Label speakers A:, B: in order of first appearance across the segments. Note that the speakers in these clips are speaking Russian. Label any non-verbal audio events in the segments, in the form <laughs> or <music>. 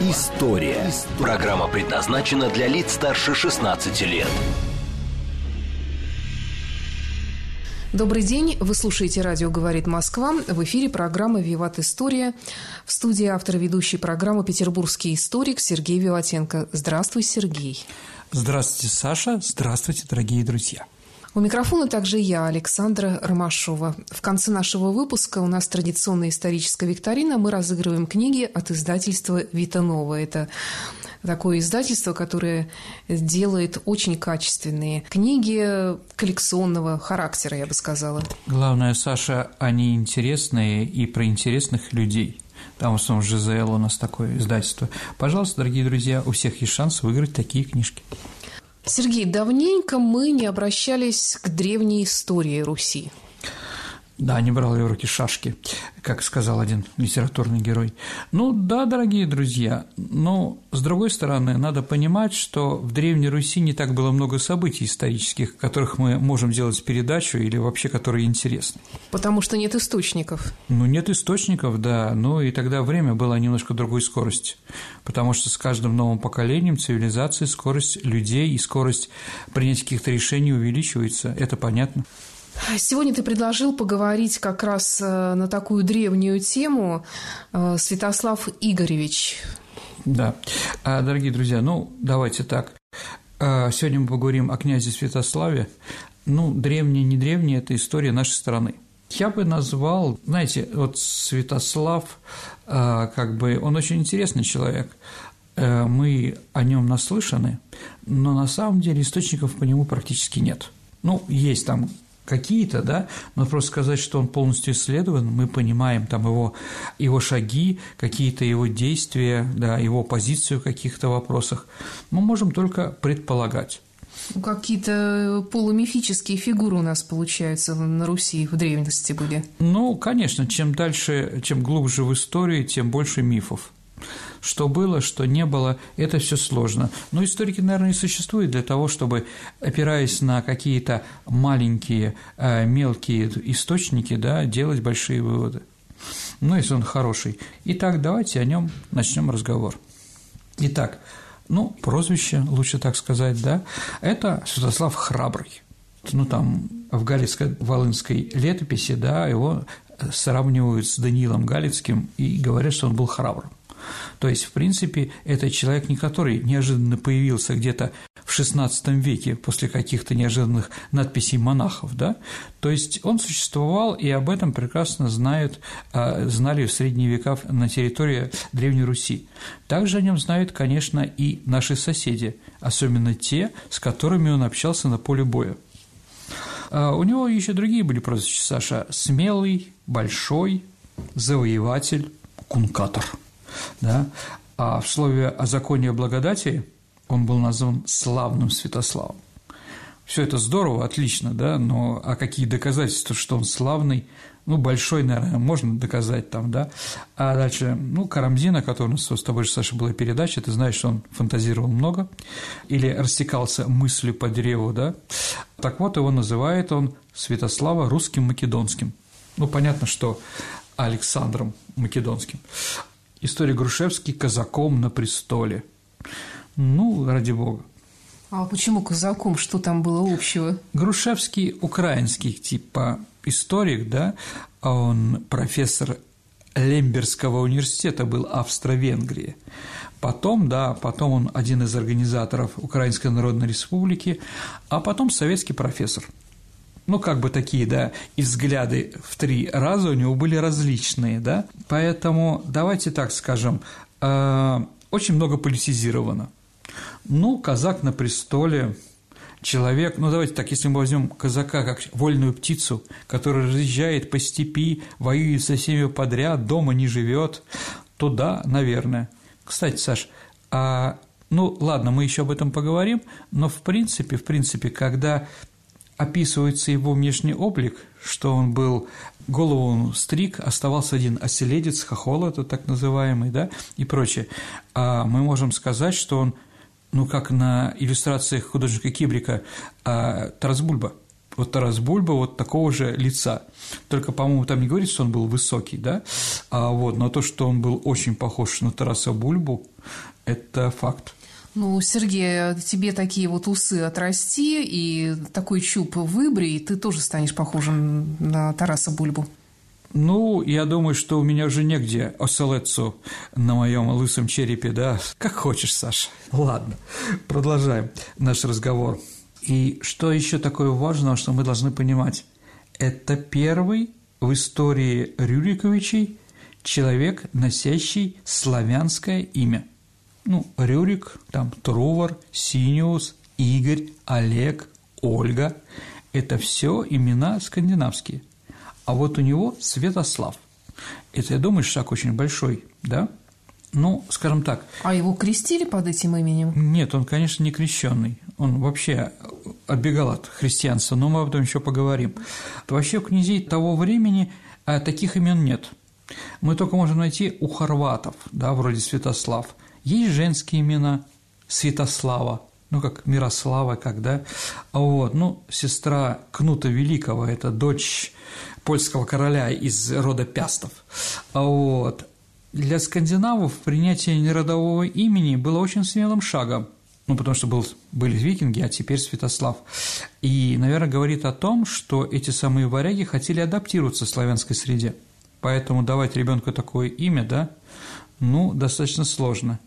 A: История». Программа предназначена для лиц старше 16 лет.
B: Добрый день. Вы слушаете радио «Говорит Москва». В эфире программа «Виват История». В студии автор ведущей программы петербургский историк Сергей Виватенко. Здравствуй, Сергей.
C: Здравствуйте, Саша. Здравствуйте, дорогие друзья.
B: У микрофона также я, Александра Ромашова. В конце нашего выпуска у нас традиционная историческая викторина. Мы разыгрываем книги от издательства «Витанова». Это такое издательство, которое делает очень качественные книги коллекционного характера, я бы сказала.
C: Главное, Саша, они интересные и про интересных людей. Там в основном ЖЗЛ у нас такое издательство. Пожалуйста, дорогие друзья, у всех есть шанс выиграть такие книжки.
B: Сергей, давненько мы не обращались к древней истории Руси.
C: Да, не брал я в руки шашки, как сказал один литературный герой. Ну да, дорогие друзья, но с другой стороны, надо понимать, что в Древней Руси не так было много событий исторических, о которых мы можем делать передачу или вообще которые интересны.
B: Потому что нет источников.
C: Ну, нет источников, да, ну и тогда время было немножко другой скорости, потому что с каждым новым поколением цивилизации скорость людей и скорость принятия каких-то решений увеличивается, это понятно.
B: Сегодня ты предложил поговорить как раз э, на такую древнюю тему э, Святослав Игоревич.
C: Да. А, дорогие друзья, ну, давайте так. А, сегодня мы поговорим о князе Святославе. Ну, древняя, не древняя – это история нашей страны. Я бы назвал, знаете, вот Святослав, а, как бы, он очень интересный человек. Э, мы о нем наслышаны, но на самом деле источников по нему практически нет. Ну, есть там какие-то, да, но просто сказать, что он полностью исследован, мы понимаем там его, его шаги, какие-то его действия, да, его позицию в каких-то вопросах, мы можем только предполагать.
B: Ну, какие-то полумифические фигуры у нас, получается, на Руси в древности были.
C: Ну, конечно, чем дальше, чем глубже в истории, тем больше мифов. Что было, что не было, это все сложно. Но историки, наверное, и существуют для того, чтобы, опираясь на какие-то маленькие, э, мелкие источники, да, делать большие выводы. Ну, если он хороший. Итак, давайте о нем начнем разговор. Итак, ну, прозвище, лучше так сказать, да, это Святослав Храбрый. Ну, там в Галицко-Волынской летописи, да, его сравнивают с Даниилом Галицким и говорят, что он был храбрым. То есть, в принципе, это человек не который неожиданно появился где-то в XVI веке после каких-то неожиданных надписей монахов, да? То есть он существовал, и об этом прекрасно знают, а, знали в средние века на территории Древней Руси. Также о нем знают, конечно, и наши соседи, особенно те, с которыми он общался на поле боя. А, у него еще другие были прозвища Саша – смелый, большой, завоеватель, кункатор – да? а в слове о законе и благодати он был назван славным Святославом. Все это здорово, отлично, да, но а какие доказательства, что он славный, ну, большой, наверное, можно доказать там, да. А дальше, ну, Карамзина, который у нас с тобой же, Саша, была передача, ты знаешь, что он фантазировал много или растекался мыслью по древу, да. Так вот, его называет он Святослава русским македонским. Ну, понятно, что Александром Македонским. История Грушевский казаком на престоле. Ну, ради бога.
B: А почему казаком? Что там было общего?
C: Грушевский украинский типа историк, да, а он профессор Лемберского университета был Австро-Венгрии. Потом, да, потом он один из организаторов Украинской Народной Республики, а потом советский профессор – ну, как бы такие, да, и взгляды в три раза у него были различные, да, поэтому давайте так скажем, э, очень много политизировано. Ну, казак на престоле, человек, ну давайте так, если мы возьмем казака как вольную птицу, которая разъезжает по степи, воюет со всеми подряд, дома не живет, то да, наверное. Кстати, Саш, а Ну, ладно, мы еще об этом поговорим, но в принципе, в принципе, когда описывается его внешний облик, что он был голову он стриг, оставался один оселедец, хохол это так называемый, да, и прочее. А мы можем сказать, что он, ну, как на иллюстрациях художника Кибрика, а, Тарас Бульба. Вот Тарас Бульба вот такого же лица. Только, по-моему, там не говорится, что он был высокий, да, а вот, но то, что он был очень похож на Тараса Бульбу, это факт.
B: Ну, Сергей, тебе такие вот усы отрасти и такой чуб выбри, и ты тоже станешь похожим на Тараса Бульбу.
C: Ну, я думаю, что у меня уже негде оселецу на моем лысом черепе, да? Как хочешь, Саша. Ладно, продолжаем наш разговор. И что еще такое важного, что мы должны понимать? Это первый в истории Рюриковичей человек, носящий славянское имя – ну, Рюрик, там Трувор, Синиус, Игорь, Олег, Ольга – это все имена скандинавские. А вот у него Святослав. Это, я думаю, шаг очень большой, да? Ну, скажем так.
B: А его крестили под этим именем?
C: Нет, он, конечно, не крещенный. Он вообще отбегал от христианства, но мы об этом еще поговорим. Вообще у князей того времени а, таких имен нет. Мы только можем найти у хорватов, да, вроде Святослав – есть женские имена Святослава, ну, как Мирослава, когда, а вот, ну, сестра Кнута Великого, это дочь польского короля из рода Пястов, а вот, для скандинавов принятие неродового имени было очень смелым шагом, ну, потому что был, были викинги, а теперь Святослав. И, наверное, говорит о том, что эти самые варяги хотели адаптироваться в славянской среде. Поэтому давать ребенку такое имя, да, ну, достаточно сложно.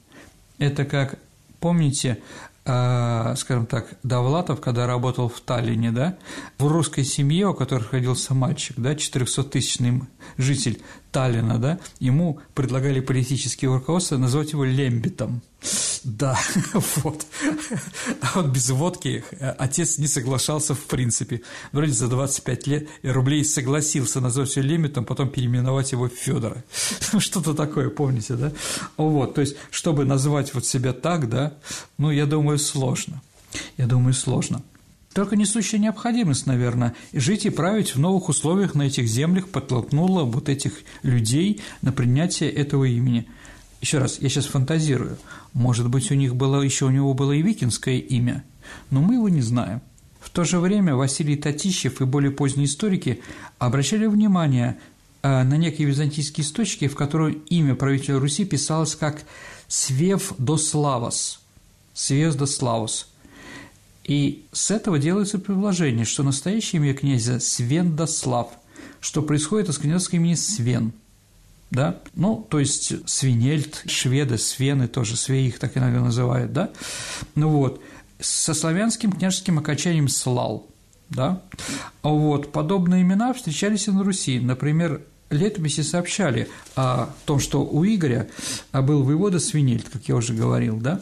C: Это как, помните, э, скажем так, Довлатов, когда работал в Таллине, да, в русской семье, у которой родился мальчик, да, 400-тысячный житель Таллина, да, ему предлагали политические руководства назвать его Лембитом. Да, <laughs> вот. А вот без водки отец не соглашался в принципе. Вроде за 25 лет рублей согласился назвать его Лембитом, потом переименовать его в Федора. <laughs> Что-то такое, помните, да? Вот, то есть, чтобы назвать вот себя так, да, ну, я думаю, сложно. Я думаю, сложно. Только несущая необходимость, наверное, жить и править в новых условиях на этих землях подтолкнула вот этих людей на принятие этого имени. Еще раз, я сейчас фантазирую. Может быть, у них было еще у него было и викинское имя, но мы его не знаем. В то же время Василий Татищев и более поздние историки обращали внимание э, на некие византийские источники, в которых имя правителя Руси писалось как «Свев Дославос», «Свев Дославос», и с этого делается предложение, что настоящее имя князя Свендослав, что происходит от скандинавского имени Свен. Да? Ну, то есть свинельт, шведы, свены тоже, свеи их так иногда называют, да? Ну вот, со славянским княжеским окончанием «слал», да? Вот, подобные имена встречались и на Руси. Например, летописи сообщали о том, что у Игоря был воевода Свинельт, как я уже говорил, да?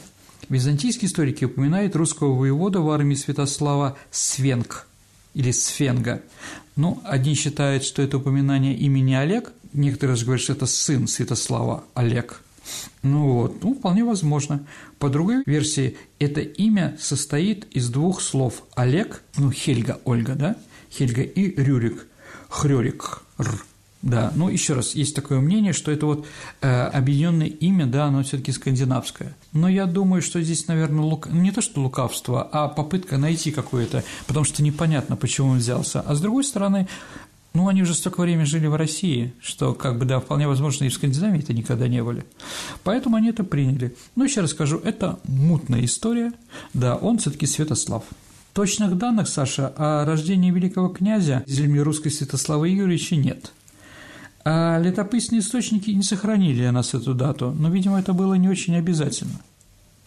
C: Византийские историки упоминают русского воевода в армии Святослава Свенг или Свенга. Ну, одни считают, что это упоминание имени Олег, некоторые же говорят, что это сын Святослава Олег. Ну вот, ну, вполне возможно. По другой версии, это имя состоит из двух слов Олег, ну, Хельга, Ольга, да, Хельга и Рюрик, Хрёрик, Р. Да, ну еще раз, есть такое мнение, что это вот э, объединенное имя, да, оно все-таки скандинавское. Но я думаю, что здесь, наверное, лук... не то что лукавство, а попытка найти какое-то, потому что непонятно, почему он взялся. А с другой стороны, ну, они уже столько времени жили в России, что, как бы, да, вполне возможно, и в Скандинавии это никогда не были. Поэтому они это приняли. Но еще раз скажу, это мутная история. Да, он все-таки Святослав. Точных данных, Саша, о рождении великого князя земли русской Святослава Юрьевича нет. А летописные источники не сохранили о нас эту дату, но, видимо, это было не очень обязательно.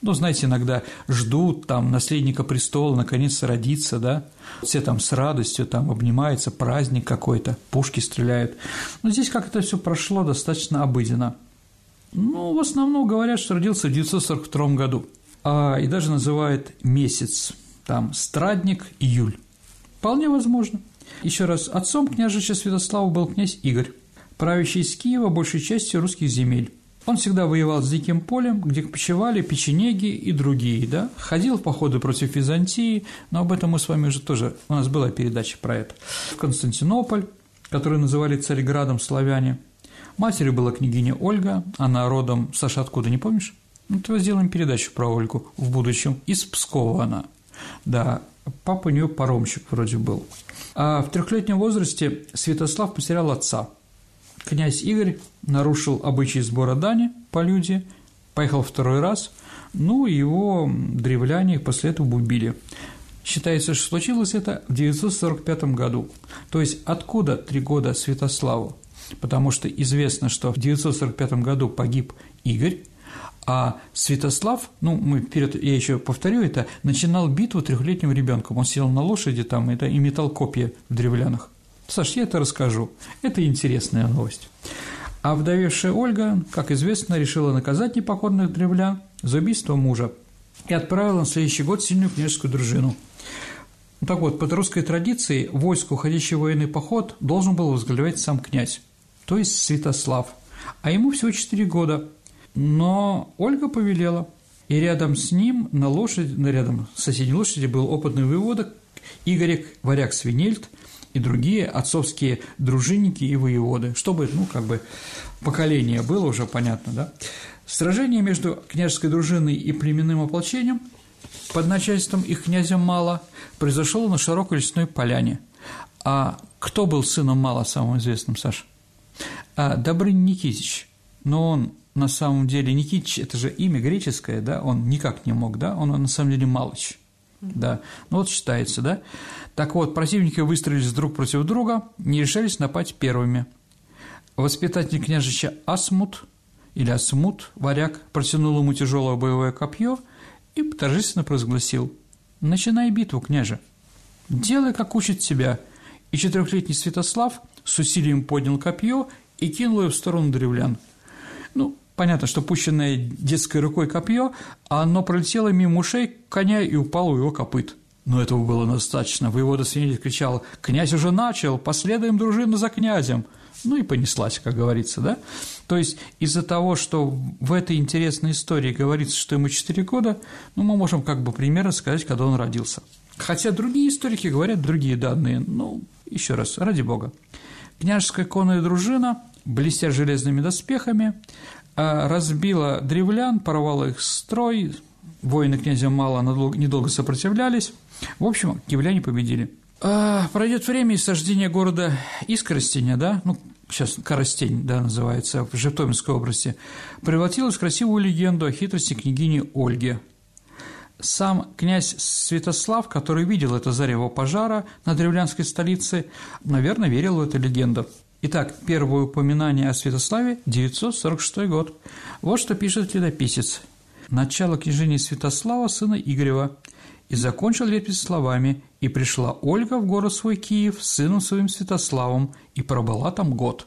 C: Ну, знаете, иногда ждут там наследника престола, наконец родиться, да, все там с радостью там обнимаются, праздник какой-то, пушки стреляют. Но здесь как это все прошло достаточно обыденно. Ну, в основном говорят, что родился в 942 году, а, и даже называют месяц, там, страдник, июль. Вполне возможно. Еще раз, отцом княжича Святослава был князь Игорь правящий из Киева большей частью русских земель. Он всегда воевал с диким полем, где почивали печенеги и другие, да, ходил в походы против Византии, но об этом мы с вами уже тоже, у нас была передача про это. В Константинополь, который называли Царьградом славяне. Матерью была княгиня Ольга, она родом, Саша, откуда, не помнишь? Ну, то сделаем передачу про Ольгу в будущем. Из Пскова она. Да, папа у нее паромщик вроде был. А в трехлетнем возрасте Святослав потерял отца. Князь Игорь нарушил обычаи сбора дани по люди, поехал второй раз, ну, его древляне после этого убили. Считается, что случилось это в 945 году. То есть откуда три года Святославу? Потому что известно, что в 945 году погиб Игорь, а Святослав, ну, мы вперед, я еще повторю это, начинал битву трехлетним ребенком. Он сел на лошади там это, и метал копья в древлянах. Саш, я это расскажу. Это интересная новость. А вдовевшая Ольга, как известно, решила наказать непокорных древлян за убийство мужа и отправила на следующий год сильную княжескую дружину. Так вот, под русской традицией войску, уходящий в военный поход, должен был возглавлять сам князь, то есть Святослав, а ему всего четыре года – но Ольга повелела, и рядом с ним на лошади, на рядом с соседней лошади был опытный воевода Игорек Варяг Свинельд и другие отцовские дружинники и воеводы, чтобы, ну, как бы поколение было уже понятно, да. Сражение между княжеской дружиной и племенным ополчением под начальством их князя Мала произошло на широкой лесной поляне. А кто был сыном Мала, самым известным, Саша? А, Добрынь Никитич. Но он на самом деле Никитич – это же имя греческое, да, он никак не мог, да, он на самом деле Малыч, да, ну вот считается, да. Так вот, противники выстроились друг против друга, не решались напасть первыми. Воспитатель княжича Асмут или Асмут, варяг, протянул ему тяжелое боевое копье и торжественно провозгласил «Начинай битву, княже, делай, как учит тебя». И четырехлетний Святослав с усилием поднял копье и кинул его в сторону древлян. Ну, Понятно, что пущенное детской рукой копье, оно пролетело мимо ушей коня и упало у его копыт. Но этого было достаточно. Воевода свинель кричал «Князь уже начал! Последуем дружину за князем!» Ну и понеслась, как говорится, да? То есть из-за того, что в этой интересной истории говорится, что ему 4 года, ну, мы можем как бы примерно сказать, когда он родился. Хотя другие историки говорят другие данные. Ну, еще раз, ради бога. Княжеская конная дружина, блестя железными доспехами, а разбила древлян, порвала их строй, воины князя Мала недолго сопротивлялись. В общем, киевляне победили. А, пройдет время, и сождение города Искоростеня, да, ну, сейчас Коростень, да, называется, в Житомирской области, превратилось в красивую легенду о хитрости княгини Ольги. Сам князь Святослав, который видел это зарево пожара на древлянской столице, наверное, верил в эту легенду. Итак, первое упоминание о Святославе – 946 год. Вот что пишет летописец. «Начало княжения Святослава, сына Игорева, и закончил летопись словами «И пришла Ольга в город свой Киев с сыном своим Святославом, и пробыла там год».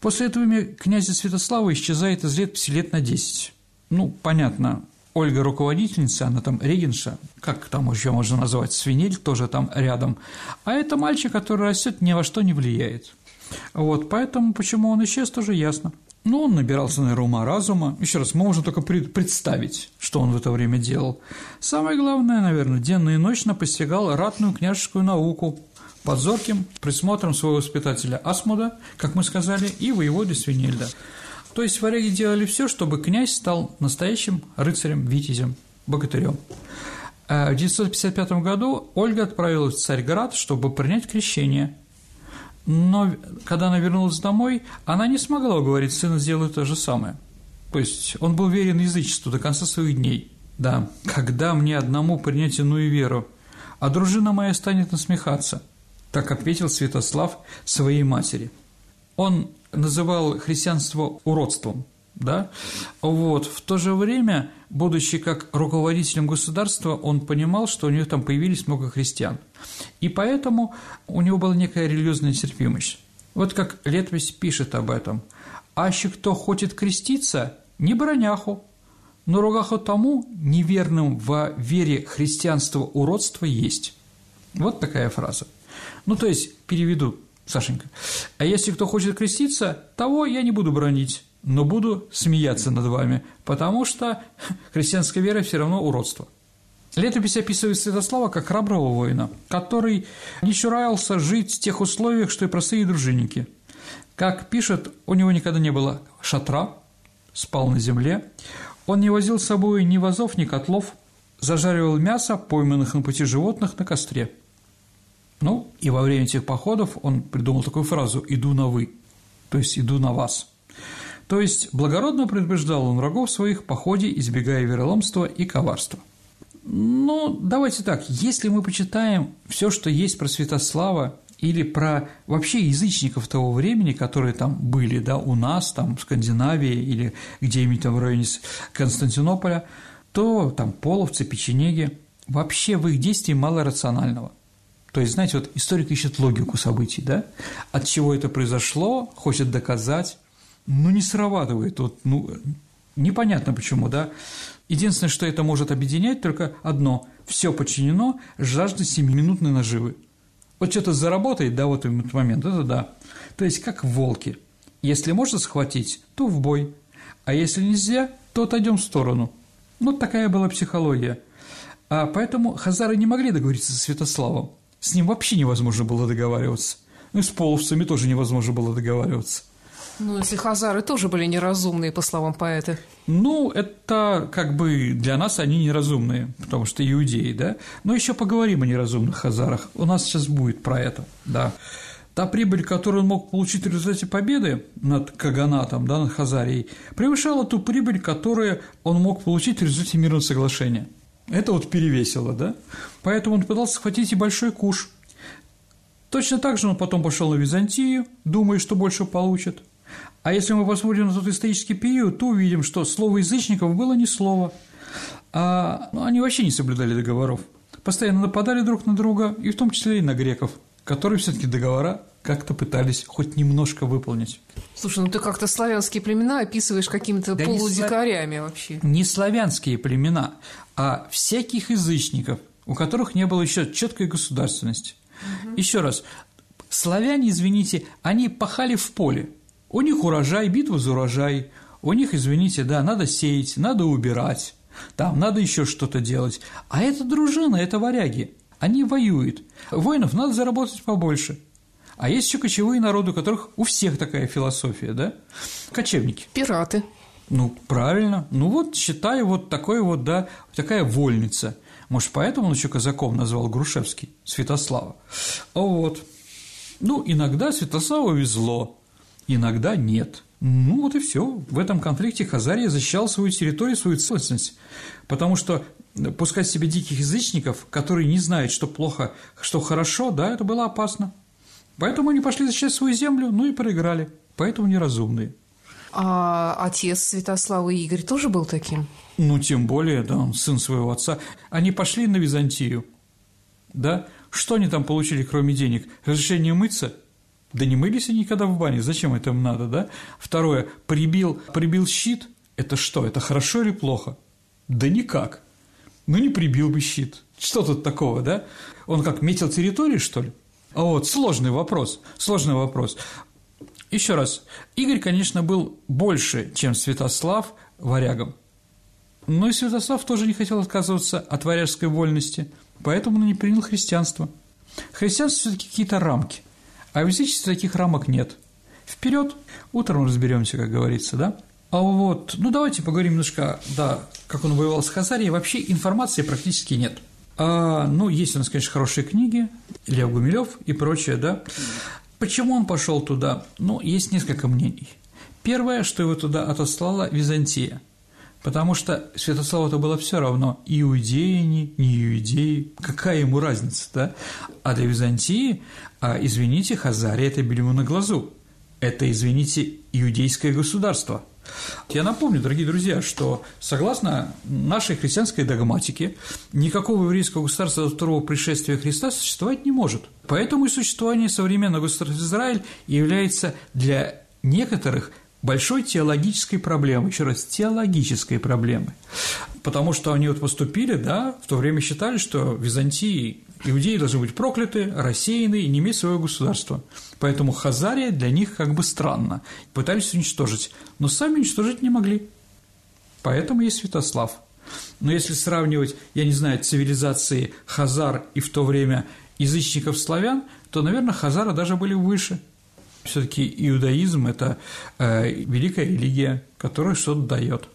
C: После этого имя князя Святослава исчезает из летописи лет на 10. Ну, понятно, Ольга руководительница, она там регенша, как там еще можно назвать, свинель тоже там рядом. А это мальчик, который растет, ни во что не влияет. Вот, поэтому почему он исчез, тоже ясно. Ну, он набирался, наверное, ума разума. Еще раз, можем только представить, что он в это время делал. Самое главное, наверное, денно и ночно постигал ратную княжескую науку под зорким присмотром своего воспитателя Асмуда, как мы сказали, и воеводы Свинельда. То есть варяги делали все, чтобы князь стал настоящим рыцарем, витязем, богатырем. А в 955 году Ольга отправилась в Царьград, чтобы принять крещение. Но когда она вернулась домой, она не смогла уговорить сына сделать то же самое. То есть он был верен язычеству до конца своих дней. Да, когда мне одному принять иную веру, а дружина моя станет насмехаться, так ответил Святослав своей матери. Он называл христианство уродством, да, вот, в то же время, будучи как руководителем государства, он понимал, что у него там появились много христиан, и поэтому у него была некая религиозная терпимость. Вот как летопись пишет об этом. «Аще кто хочет креститься, не броняху, но ругаху тому неверным во вере христианства уродства есть». Вот такая фраза. Ну, то есть, переведу Сашенька. А если кто хочет креститься, того я не буду бронить. Но буду смеяться над вами, потому что <laughs> христианская вера все равно уродство. Летопись описывает Святослава как храброго воина, который не чурался жить в тех условиях, что и простые дружинники. Как пишет, у него никогда не было шатра, спал на земле, он не возил с собой ни вазов, ни котлов, зажаривал мясо пойманных на пути животных на костре. Ну, и во время этих походов он придумал такую фразу «иду на вы», то есть «иду на вас». То есть благородно предупреждал он врагов своих походе, избегая вероломства и коварства. Ну, давайте так, если мы почитаем все, что есть про Святослава или про вообще язычников того времени, которые там были, да, у нас, там, в Скандинавии или где-нибудь там в районе Константинополя, то там половцы, печенеги, вообще в их действии мало рационального. То есть, знаете, вот историк ищет логику событий, да? От чего это произошло, хочет доказать, ну, не срабатывает. Вот, ну, непонятно почему, да? Единственное, что это может объединять, только одно – все подчинено жажде семиминутной наживы. Вот что-то заработает, да, вот в этот момент, это да. То есть, как волки. Если можно схватить, то в бой, а если нельзя, то отойдем в сторону. Вот такая была психология. А поэтому хазары не могли договориться со Святославом. С ним вообще невозможно было договариваться. Ну и с половцами тоже невозможно было договариваться.
B: Ну, если хазары тоже были неразумные, по словам поэта.
C: Ну, это как бы для нас они неразумные, потому что иудеи, да? Но еще поговорим о неразумных хазарах. У нас сейчас будет про это, да. Та прибыль, которую он мог получить в результате победы над Каганатом, да, над Хазарией, превышала ту прибыль, которую он мог получить в результате мирного соглашения. Это вот перевесило, да? Поэтому он пытался схватить и большой куш. Точно так же он потом пошел на Византию, думая, что больше получит – а если мы посмотрим на тот исторический период, то увидим, что слово язычников было не слово, а ну, они вообще не соблюдали договоров. Постоянно нападали друг на друга, и в том числе и на греков, которые все таки договора как-то пытались хоть немножко выполнить.
B: Слушай, ну ты как-то славянские племена описываешь какими-то да полудикарями не вообще.
C: Не славянские племена, а всяких язычников, у которых не было еще четкой государственности. Угу. Еще раз, славяне, извините, они пахали в поле, у них урожай, битва за урожай. У них, извините, да, надо сеять, надо убирать, там надо еще что-то делать. А это дружина, это варяги. Они воюют. Воинов надо заработать побольше. А есть еще кочевые народы, у которых у всех такая философия, да? Кочевники.
B: Пираты.
C: Ну, правильно. Ну вот, считай, вот такой вот, да, такая вольница. Может, поэтому он еще казаком назвал Грушевский, Святослава. А вот. Ну, иногда Святославу везло, иногда нет. Ну вот и все. В этом конфликте Хазария защищал свою территорию, свою целостность, потому что пускать себе диких язычников, которые не знают, что плохо, что хорошо, да, это было опасно. Поэтому они пошли защищать свою землю, ну и проиграли. Поэтому неразумные.
B: А отец Святослава Игорь тоже был таким?
C: Ну, тем более, да, он сын своего отца. Они пошли на Византию, да? Что они там получили, кроме денег? Разрешение мыться – да не мылись они никогда в бане, зачем это им надо, да? Второе, прибил, прибил щит, это что, это хорошо или плохо? Да никак. Ну не прибил бы щит. Что тут такого, да? Он как, метил территорию, что ли? А вот, сложный вопрос, сложный вопрос. Еще раз, Игорь, конечно, был больше, чем Святослав варягом. Но и Святослав тоже не хотел отказываться от варяжской вольности, поэтому он не принял христианство. Христианство все таки какие-то рамки – а в таких рамок нет. Вперед, утром разберемся, как говорится, да? А вот, ну давайте поговорим немножко, да, как он воевал с Хазарией. Вообще информации практически нет. А, ну, есть у нас, конечно, хорошие книги, Лев Гумилев и прочее, да. Почему он пошел туда? Ну, есть несколько мнений. Первое, что его туда отослала Византия – Потому что Святославу это было все равно, иудеи они, не иудеи, какая ему разница, да? А для Византии, а, извините, Хазария – это бельмо на глазу. Это, извините, иудейское государство. Я напомню, дорогие друзья, что согласно нашей христианской догматике, никакого еврейского государства до второго пришествия Христа существовать не может. Поэтому и существование современного государства Израиль является для некоторых большой теологической проблемы, еще раз, теологической проблемы. потому что они вот поступили, да, в то время считали, что Византии иудеи должны быть прокляты, рассеяны и не иметь своего государства. Поэтому Хазария для них как бы странно. Пытались уничтожить, но сами уничтожить не могли. Поэтому есть Святослав. Но если сравнивать, я не знаю, цивилизации Хазар и в то время язычников славян, то, наверное, Хазары даже были выше. Все-таки иудаизм – это э, великая религия, которая что-то дает.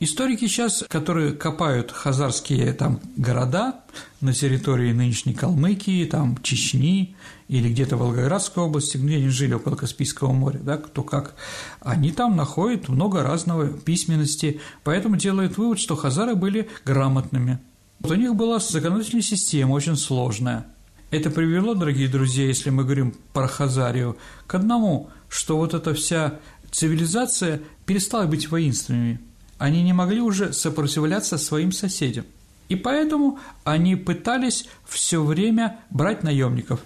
C: Историки сейчас, которые копают хазарские там города на территории нынешней Калмыкии, там Чечни или где-то Волгоградской области, где они жили около Каспийского моря, да, кто как, они там находят много разного письменности, поэтому делают вывод, что хазары были грамотными. Вот у них была законодательная система очень сложная. Это привело, дорогие друзья, если мы говорим про Хазарию, к одному, что вот эта вся цивилизация перестала быть воинственными. Они не могли уже сопротивляться своим соседям. И поэтому они пытались все время брать наемников.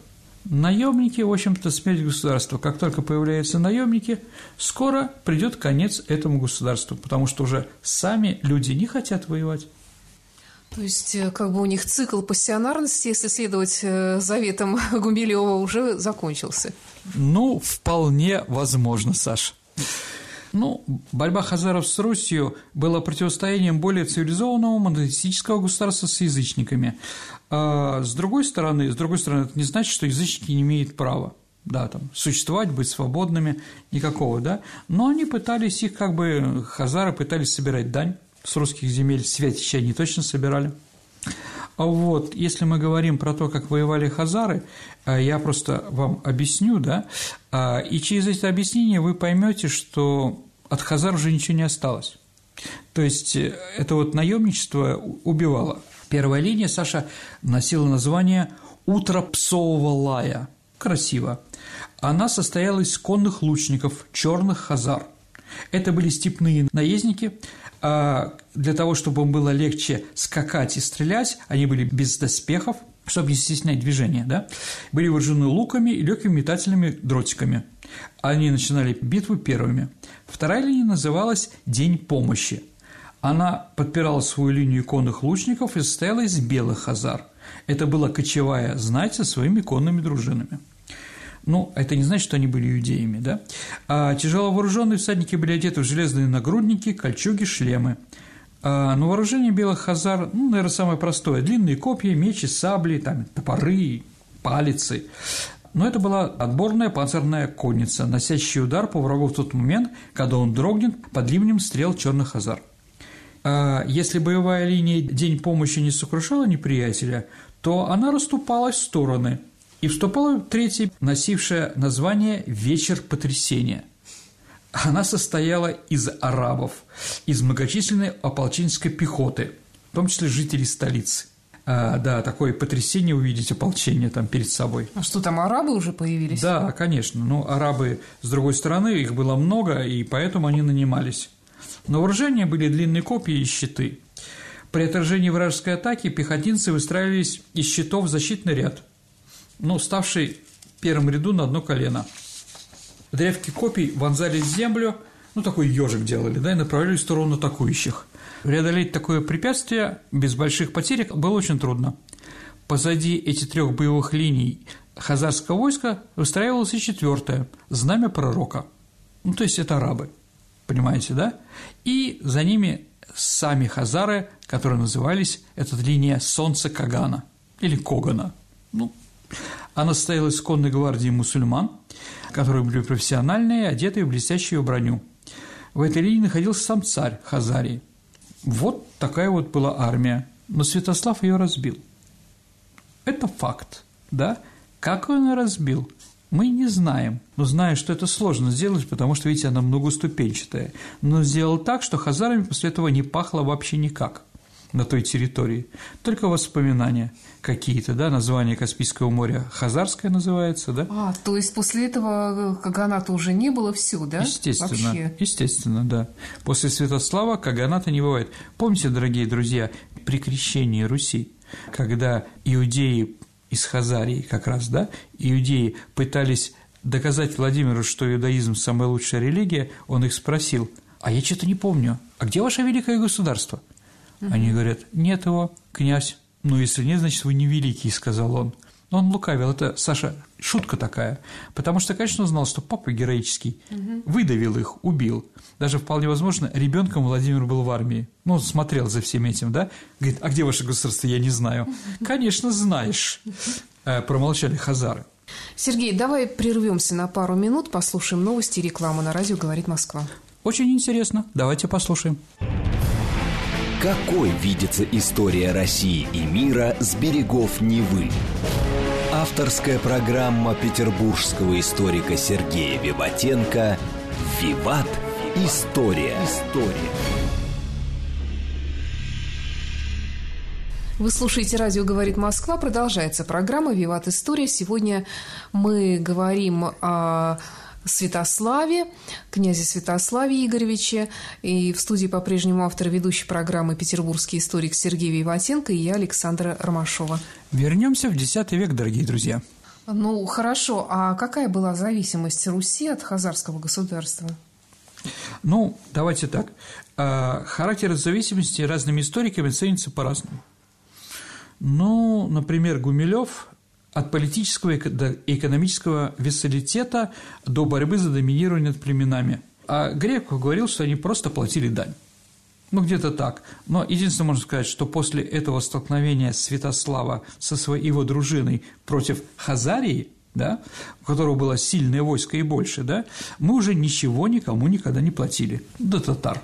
C: Наемники, в общем-то, смерть государства. Как только появляются наемники, скоро придет конец этому государству, потому что уже сами люди не хотят воевать.
B: То есть, э, как бы у них цикл пассионарности, если следовать э, заветам <laughs> Гумилева, уже закончился.
C: Ну, вполне возможно, Саш. Ну, борьба хазаров с Русью была противостоянием более цивилизованного монотеистического государства с язычниками. А с другой стороны, с другой стороны, это не значит, что язычники не имеют права да, там, существовать, быть свободными, никакого, да, но они пытались их, как бы, хазары пытались собирать дань с русских земель, святичи они точно собирали. А вот, если мы говорим про то, как воевали хазары, а, я просто вам объясню, да, а, и через эти объяснения вы поймете, что от хазар уже ничего не осталось. То есть э, это вот наемничество убивало. Первая линия, Саша, носила название «Утро псового лая». Красиво. Она состояла из конных лучников, черных хазар. Это были степные наездники, для того, чтобы им было легче скакать и стрелять, они были без доспехов, чтобы не стеснять движение, да, были вооружены луками и легкими метательными дротиками. Они начинали битву первыми. Вторая линия называлась «День помощи». Она подпирала свою линию конных лучников и состояла из белых хазар. Это была кочевая знать со своими конными дружинами. Ну, это не значит, что они были иудеями, да? А тяжеловооруженные всадники были одеты в железные нагрудники, кольчуги, шлемы. А на вооружение белых хазар, ну, наверное, самое простое – длинные копья, мечи, сабли, там, топоры, палицы. Но это была отборная панцирная конница, носящая удар по врагу в тот момент, когда он дрогнет под ливнем стрел черных хазар. А если боевая линия «День помощи» не сокрушала неприятеля, то она расступалась в стороны – и вступала третья, носившая название «Вечер потрясения». Она состояла из арабов, из многочисленной ополченческой пехоты, в том числе жителей столицы. А, да, такое потрясение увидеть ополчение там перед собой.
B: А что там, арабы уже появились?
C: Да, конечно. Ну, арабы, с другой стороны, их было много, и поэтому они нанимались. На вооружение были длинные копья и щиты. При отражении вражеской атаки пехотинцы выстраивались из щитов в защитный ряд – ну, ставший в первом ряду на одно колено. Древки копий вонзали в землю, ну, такой ежик делали, да, и направляли в сторону атакующих. Преодолеть такое препятствие без больших потерь было очень трудно. Позади этих трех боевых линий хазарского войска выстраивалось и четвертое – знамя пророка. Ну, то есть это арабы, понимаете, да? И за ними сами хазары, которые назывались, эта линия Солнца Кагана или Когана. Ну, она состояла из конной гвардии мусульман, которые были профессиональные, одетые в блестящую броню. В этой линии находился сам царь Хазарии. Вот такая вот была армия. Но Святослав ее разбил. Это факт, да? Как он ее разбил? Мы не знаем, но знаем, что это сложно сделать, потому что, видите, она многоступенчатая. Но сделал так, что хазарами после этого не пахло вообще никак на той территории. Только воспоминания какие-то, да, название Каспийского моря Хазарское называется, да?
B: А, то есть после этого э, Каганата уже не было все, да?
C: Естественно, Вообще. естественно, да. После Святослава Каганата не бывает. Помните, дорогие друзья, при крещении Руси, когда иудеи из Хазарии как раз, да, иудеи пытались доказать Владимиру, что иудаизм – самая лучшая религия, он их спросил, а я что-то не помню, а где ваше великое государство? Угу. Они говорят, нет его, князь. Ну, если нет, значит, вы не великий, сказал он. Но он лукавил, это, Саша, шутка такая, потому что, конечно, он знал, что папа героический, угу. выдавил их, убил. Даже вполне возможно, ребенком Владимир был в армии. Ну, он смотрел за всем этим, да? Говорит, а где ваше государство, я не знаю. Конечно, знаешь. Э, промолчали хазары.
B: Сергей, давай прервемся на пару минут, послушаем новости и рекламу на радио «Говорит Москва».
C: Очень интересно. Давайте послушаем.
A: Какой видится история России и мира с берегов Невы? Авторская программа петербургского историка Сергея Виватенко «Виват. История». История.
B: Вы слушаете «Радио говорит Москва». Продолжается программа «Виват. История». Сегодня мы говорим о Святославе, князе Святославе Игоревиче. И в студии по-прежнему автор ведущей программы «Петербургский историк» Сергей Виватенко и я, Александра Ромашова.
C: Вернемся в X век, дорогие друзья.
B: Ну, хорошо. А какая была зависимость Руси от хазарского государства?
C: Ну, давайте так. А, характер зависимости разными историками ценится по-разному. Ну, например, Гумилев от политического и экономического вассалитета до борьбы за доминирование над племенами. А Греков говорил, что они просто платили дань. Ну, где-то так. Но единственное, можно сказать, что после этого столкновения Святослава со своей его дружиной против Хазарии, да, у которого было сильное войско и больше, да, мы уже ничего никому никогда не платили. До татар,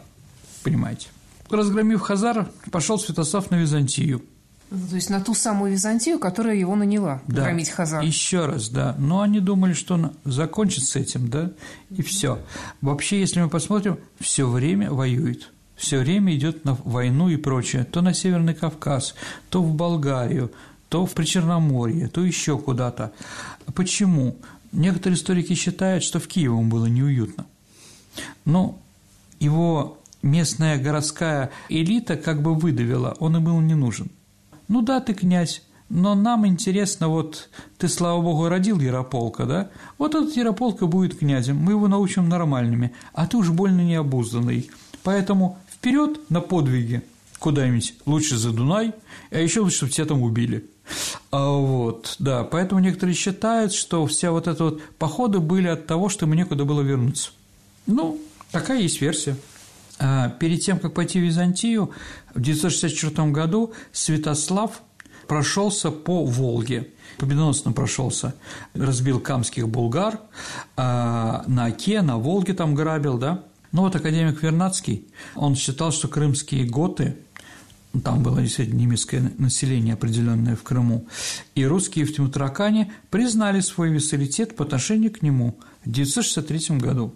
C: понимаете. Разгромив Хазар, пошел Святослав на Византию –
B: то есть на ту самую Византию, которая его наняла,
C: да. громить Хазар. Еще раз, да. Но они думали, что он закончит с этим, да, и все. Вообще, если мы посмотрим, все время воюет. Все время идет на войну и прочее. То на Северный Кавказ, то в Болгарию, то в Причерноморье, то еще куда-то. Почему? Некоторые историки считают, что в Киеве ему было неуютно. Но его местная городская элита как бы выдавила, он им был не нужен – ну да, ты князь, но нам интересно, вот ты, слава богу, родил Ярополка, да? Вот этот Ярополка будет князем, мы его научим нормальными, а ты уж больно необузданный. Поэтому вперед на подвиги куда-нибудь, лучше за Дунай, а еще лучше, чтобы тебя там убили. А вот, да, поэтому некоторые считают, что вся вот эта вот походы были от того, что ему некуда было вернуться. Ну, такая есть версия. А перед тем, как пойти в Византию, в 964 году Святослав прошелся по Волге, победоносно прошелся, разбил камских булгар, а на Оке, на Волге там грабил, да. Но вот академик Вернадский, он считал, что крымские готы, там было действительно немецкое население определенное в Крыму, и русские в Тимутракане признали свой вассалитет по отношению к нему в 963 году.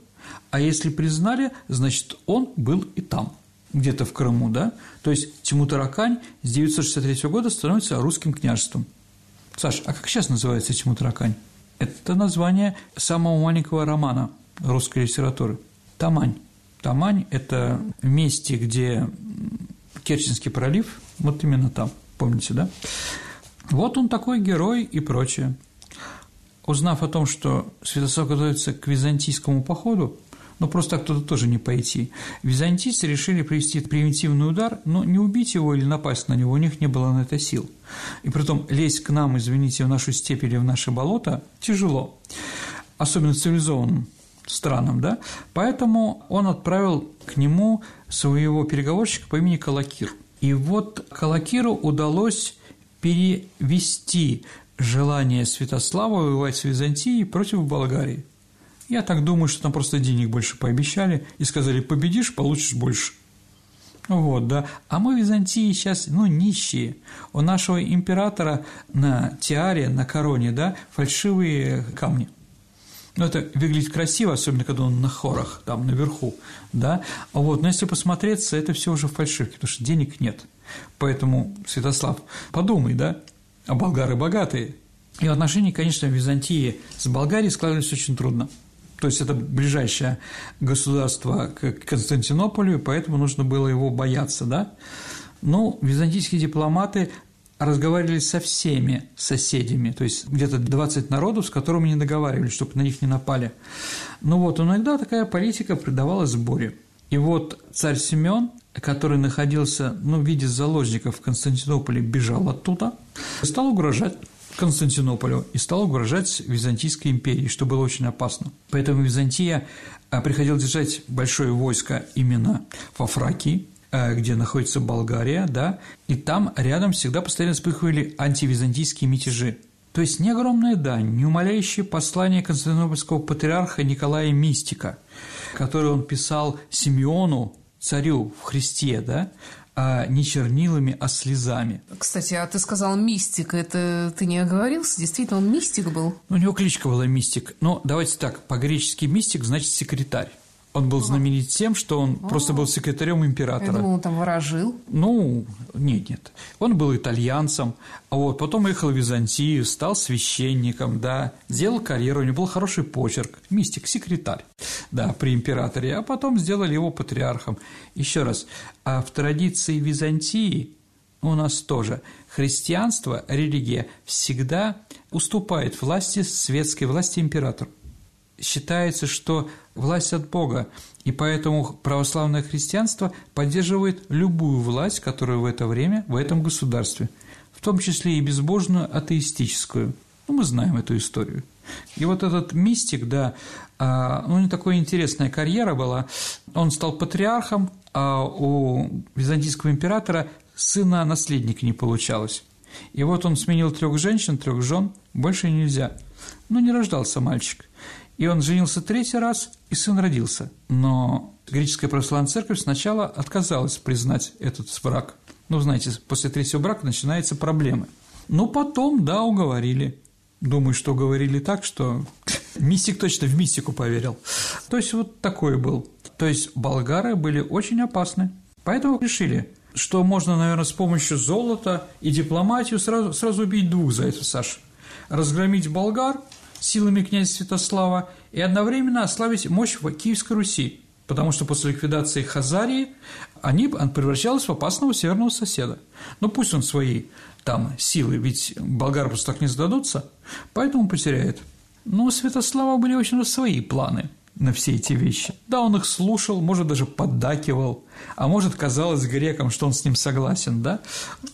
C: А если признали, значит, он был и там, где-то в Крыму, да? То есть Тимутаракань с 963 года становится русским княжеством. Саш, а как сейчас называется Тимутаракань? Это название самого маленького романа русской литературы – Тамань. Тамань – это месте, где Керченский пролив, вот именно там, помните, да? Вот он такой герой и прочее. Узнав о том, что Святослав готовится к византийскому походу, но просто так туда тоже не пойти. Византийцы решили привести превентивный удар, но не убить его или напасть на него, у них не было на это сил. И притом лезть к нам, извините, в нашу степь или в наше болото тяжело, особенно цивилизованным странам, да, поэтому он отправил к нему своего переговорщика по имени Калакир. И вот Калакиру удалось перевести желание Святослава воевать с Византией против Болгарии. Я так думаю, что там просто денег больше пообещали и сказали, победишь, получишь больше. Вот, да. А мы в Византии сейчас, ну, нищие. У нашего императора на тиаре, на короне, да, фальшивые камни. Ну, это выглядит красиво, особенно когда он на хорах, там, наверху, да. Вот, но если посмотреться, это все уже фальшивки, потому что денег нет. Поэтому, Святослав, подумай, да, а болгары богатые. И отношения, конечно, Византии с Болгарией складывались очень трудно. То есть это ближайшее государство к Константинополю, поэтому нужно было его бояться, да? Ну, византийские дипломаты разговаривали со всеми соседями, то есть где-то 20 народов, с которыми не договаривались, чтобы на них не напали. Ну вот, иногда такая политика придавала сборе. И вот царь Семен который находился ну, в виде заложников в Константинополе, бежал оттуда, стал угрожать Константинополю и стал угрожать Византийской империи, что было очень опасно. Поэтому Византия а, приходила держать большое войско именно во Фракии, а, где находится Болгария, да, и там рядом всегда постоянно вспыхивали антивизантийские мятежи. То есть не огромная дань, не умоляющее послание константинопольского патриарха Николая Мистика, которое он писал Симеону, царю в Христе, да, а не чернилами, а слезами.
B: Кстати, а ты сказал мистик, это ты не оговорился? Действительно, он мистик был?
C: Ну, у него кличка была мистик. Но давайте так, по-гречески мистик значит секретарь. Он был знаменит тем, что он просто был секретарем императора.
B: Я думал, он там ворожил.
C: Ну, нет, нет. Он был итальянцем, а вот потом ехал в Византию, стал священником, да, сделал карьеру, у него был хороший почерк, мистик, секретарь, да, при императоре, а потом сделали его патриархом. Еще раз, а в традиции Византии у нас тоже христианство, религия всегда уступает власти, светской власти императору считается, что власть от Бога, и поэтому православное христианство поддерживает любую власть, которая в это время в этом государстве, в том числе и безбожную атеистическую. Ну, мы знаем эту историю. И вот этот мистик, да, а, ну, у него такая интересная карьера была. Он стал патриархом, а у византийского императора сына наследника не получалось. И вот он сменил трех женщин, трех жен, больше нельзя. Ну, не рождался мальчик. И он женился третий раз, и сын родился. Но греческая православная церковь сначала отказалась признать этот брак. Ну, знаете, после третьего брака начинаются проблемы. Но потом, да, уговорили. Думаю, что уговорили так, что <laughs> мистик точно в мистику поверил. То есть вот такой был. То есть болгары были очень опасны. Поэтому решили, что можно, наверное, с помощью золота и дипломатию сразу, сразу убить двух зайцев, Саша. Разгромить болгар – силами князя Святослава и одновременно ослабить мощь Киевской Руси, потому что после ликвидации Хазарии они превращались в опасного северного соседа. Но пусть он свои там силы, ведь болгары просто так не сдадутся, поэтому потеряет. Но у Святослава были очень свои планы – на все эти вещи. Да, он их слушал, может, даже поддакивал, а может, казалось грекам, что он с ним согласен, да?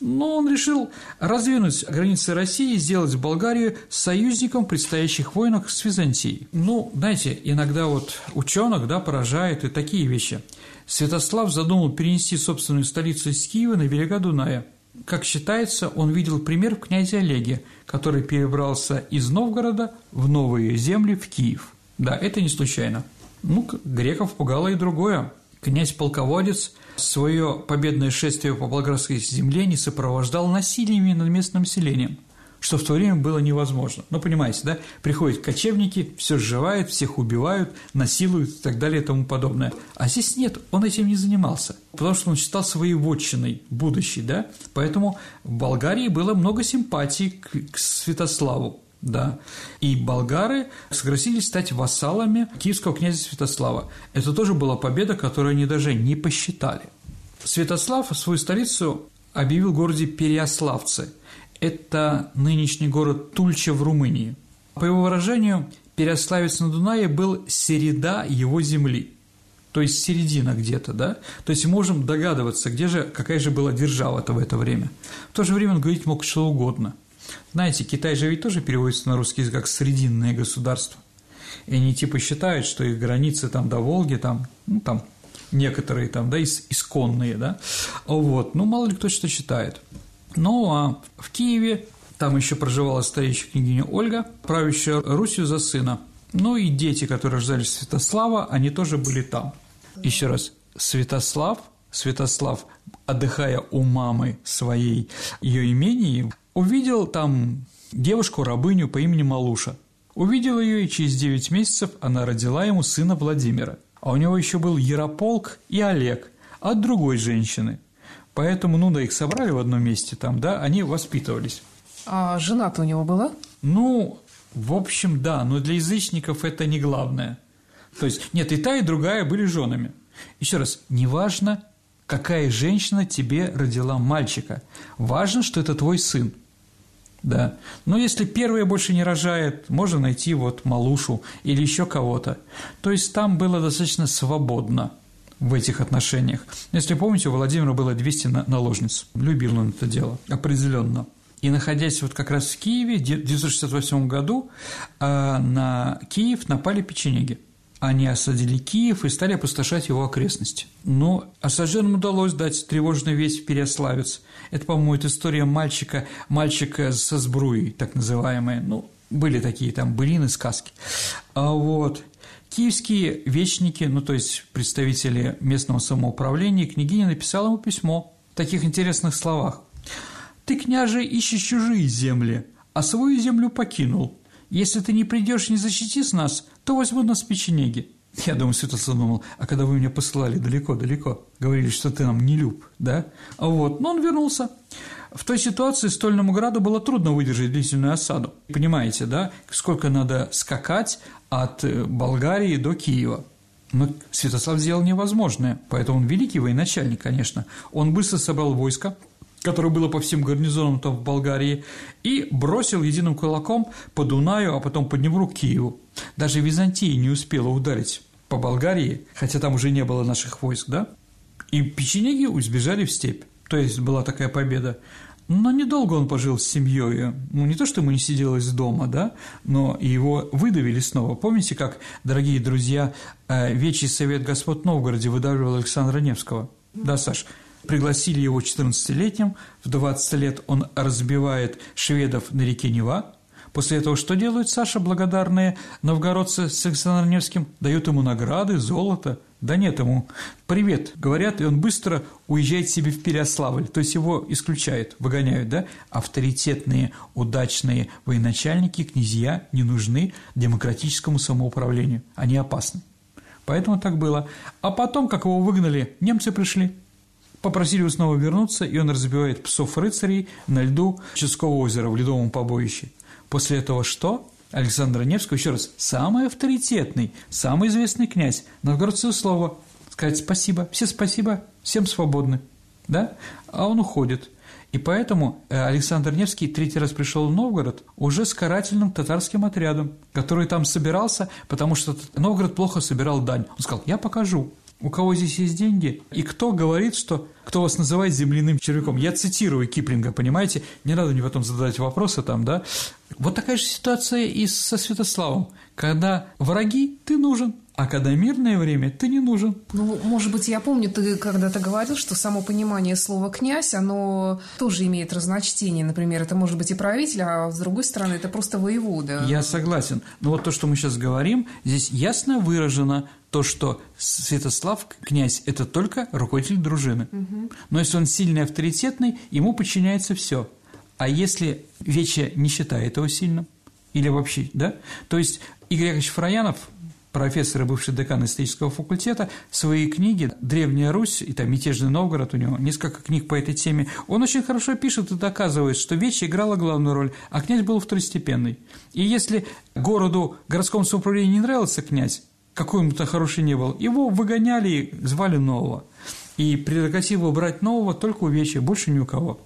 C: Но он решил раздвинуть границы России и сделать Болгарию союзником в предстоящих войнах с Византией. Ну, знаете, иногда вот ученых, да, поражают и такие вещи. Святослав задумал перенести собственную столицу из Киева на берега Дуная. Как считается, он видел пример в князе Олеге, который перебрался из Новгорода в новые земли в Киев. Да, это не случайно. Ну, греков пугало и другое. Князь-полководец свое победное шествие по болгарской земле не сопровождал насилиями над местным населением, что в то время было невозможно. Ну, понимаете, да? Приходят кочевники, все сживают, всех убивают, насилуют и так далее и тому подобное. А здесь нет, он этим не занимался, потому что он считал своей вотчиной будущей, да? Поэтому в Болгарии было много симпатий к, к Святославу, да. И болгары согласились стать вассалами киевского князя Святослава. Это тоже была победа, которую они даже не посчитали. Святослав свою столицу объявил в городе Переославцы. Это нынешний город Тульча в Румынии. По его выражению, Переославец на Дунае был середа его земли, то есть середина где-то, да? То есть можем догадываться, где же, какая же была держава-то в это время. В то же время он говорить мог что угодно – знаете, Китай же ведь тоже переводится на русский язык как «срединное государство». И они типа считают, что их границы там до Волги, там, ну, там некоторые там, да, исконные, да, вот, ну, мало ли кто что считает. Ну, а в Киеве там еще проживала старейшая княгиня Ольга, правящая Русью за сына. Ну и дети, которые рождались Святослава, они тоже были там. Еще раз, Святослав, Святослав, отдыхая у мамы своей ее имении, Увидел там девушку-рабыню по имени Малуша. Увидел ее, и через 9 месяцев она родила ему сына Владимира. А у него еще был Ярополк и Олег от другой женщины. Поэтому, ну да, их собрали в одном месте там, да, они воспитывались.
B: А жена-то у него была?
C: Ну, в общем, да, но для язычников это не главное. То есть, нет, и та, и другая были женами. Еще раз, неважно, какая женщина тебе родила мальчика. Важно, что это твой сын. Да. Но если первая больше не рожает, можно найти вот малушу или еще кого-то. То есть там было достаточно свободно. в этих отношениях. Если помните, у Владимира было 200 наложниц. Любил он это дело, определенно. И находясь вот как раз в Киеве в 1968 году а, на Киев напали печенеги. Они осадили Киев и стали опустошать его окрестности. Но осажденным удалось дать тревожную весть в Переославец. Это, по-моему, это история мальчика, мальчика со сбруей, так называемая. Ну, были такие там былины, сказки. А вот киевские вечники, ну, то есть представители местного самоуправления, княгиня написала ему письмо в таких интересных словах. «Ты, княже, ищешь чужие земли, а свою землю покинул. Если ты не придешь и не защитишь нас, то возьмут нас в печенеги». Я думаю, Святослав думал, а когда вы меня посылали далеко-далеко, говорили, что ты нам не люб, да? А вот, но он вернулся. В той ситуации Стольному граду было трудно выдержать длительную осаду. Понимаете, да, сколько надо скакать от э, Болгарии до Киева. Но Святослав сделал невозможное, поэтому он великий военачальник, конечно. Он быстро собрал войско, которое было по всем гарнизонам там в Болгарии, и бросил единым кулаком по Дунаю, а потом по Днепру Киеву. Даже Византия не успела ударить по Болгарии, хотя там уже не было наших войск, да? И печенеги избежали в степь. То есть была такая победа. Но недолго он пожил с семьей. Ну, не то, что ему не сиделось дома, да, но его выдавили снова. Помните, как, дорогие друзья, э, Вечий Совет Господ Новгороде выдавливал Александра Невского? Да, Саш? Пригласили его 14-летним, в 20 лет он разбивает шведов на реке Нева. После этого что делают Саша, благодарные новгородцы с Александром Невским? Дают ему награды, золото. Да нет ему. Привет, говорят, и он быстро уезжает себе в Переославль, то есть его исключают, выгоняют, да? Авторитетные, удачные военачальники, князья не нужны демократическому самоуправлению, они опасны. Поэтому так было. А потом, как его выгнали, немцы пришли – Попросили его снова вернуться, и он разбивает псов-рыцарей на льду Ческого озера в ледовом побоище. После этого что? Александр Невский, еще раз, самый авторитетный, самый известный князь, новгородцево слово, сказать спасибо, все спасибо, всем свободны, да? А он уходит. И поэтому э, Александр Невский третий раз пришел в Новгород уже с карательным татарским отрядом, который там собирался, потому что Новгород плохо собирал дань. Он сказал, я покажу у кого здесь есть деньги, и кто говорит, что кто вас называет земляным червяком. Я цитирую Киплинга, понимаете? Не надо мне потом задавать вопросы там, да? Вот такая же ситуация и со Святославом. Когда враги, ты нужен, а когда мирное время, ты не нужен.
B: Ну, может быть, я помню, ты когда-то говорил, что само понимание слова «князь», оно тоже имеет разночтение. Например, это может быть и правитель, а с другой стороны, это просто воевода.
C: Я согласен. Но вот то, что мы сейчас говорим, здесь ясно выражено то, что Святослав, князь, это только руководитель дружины. Угу. Но если он сильный, авторитетный, ему подчиняется все. А если Вече не считает его сильным, или вообще, да? То есть Игорь Яковлевич Фраянов, профессор и бывший декан исторического факультета, свои книги «Древняя Русь» и там «Мятежный Новгород» у него, несколько книг по этой теме, он очень хорошо пишет и доказывает, что Вече играла главную роль, а князь был второстепенный. И если городу, городскому самоуправлению не нравился князь, какой бы то хороший не был, его выгоняли и звали нового. И прерогативу брать нового только у Вече, больше ни у кого.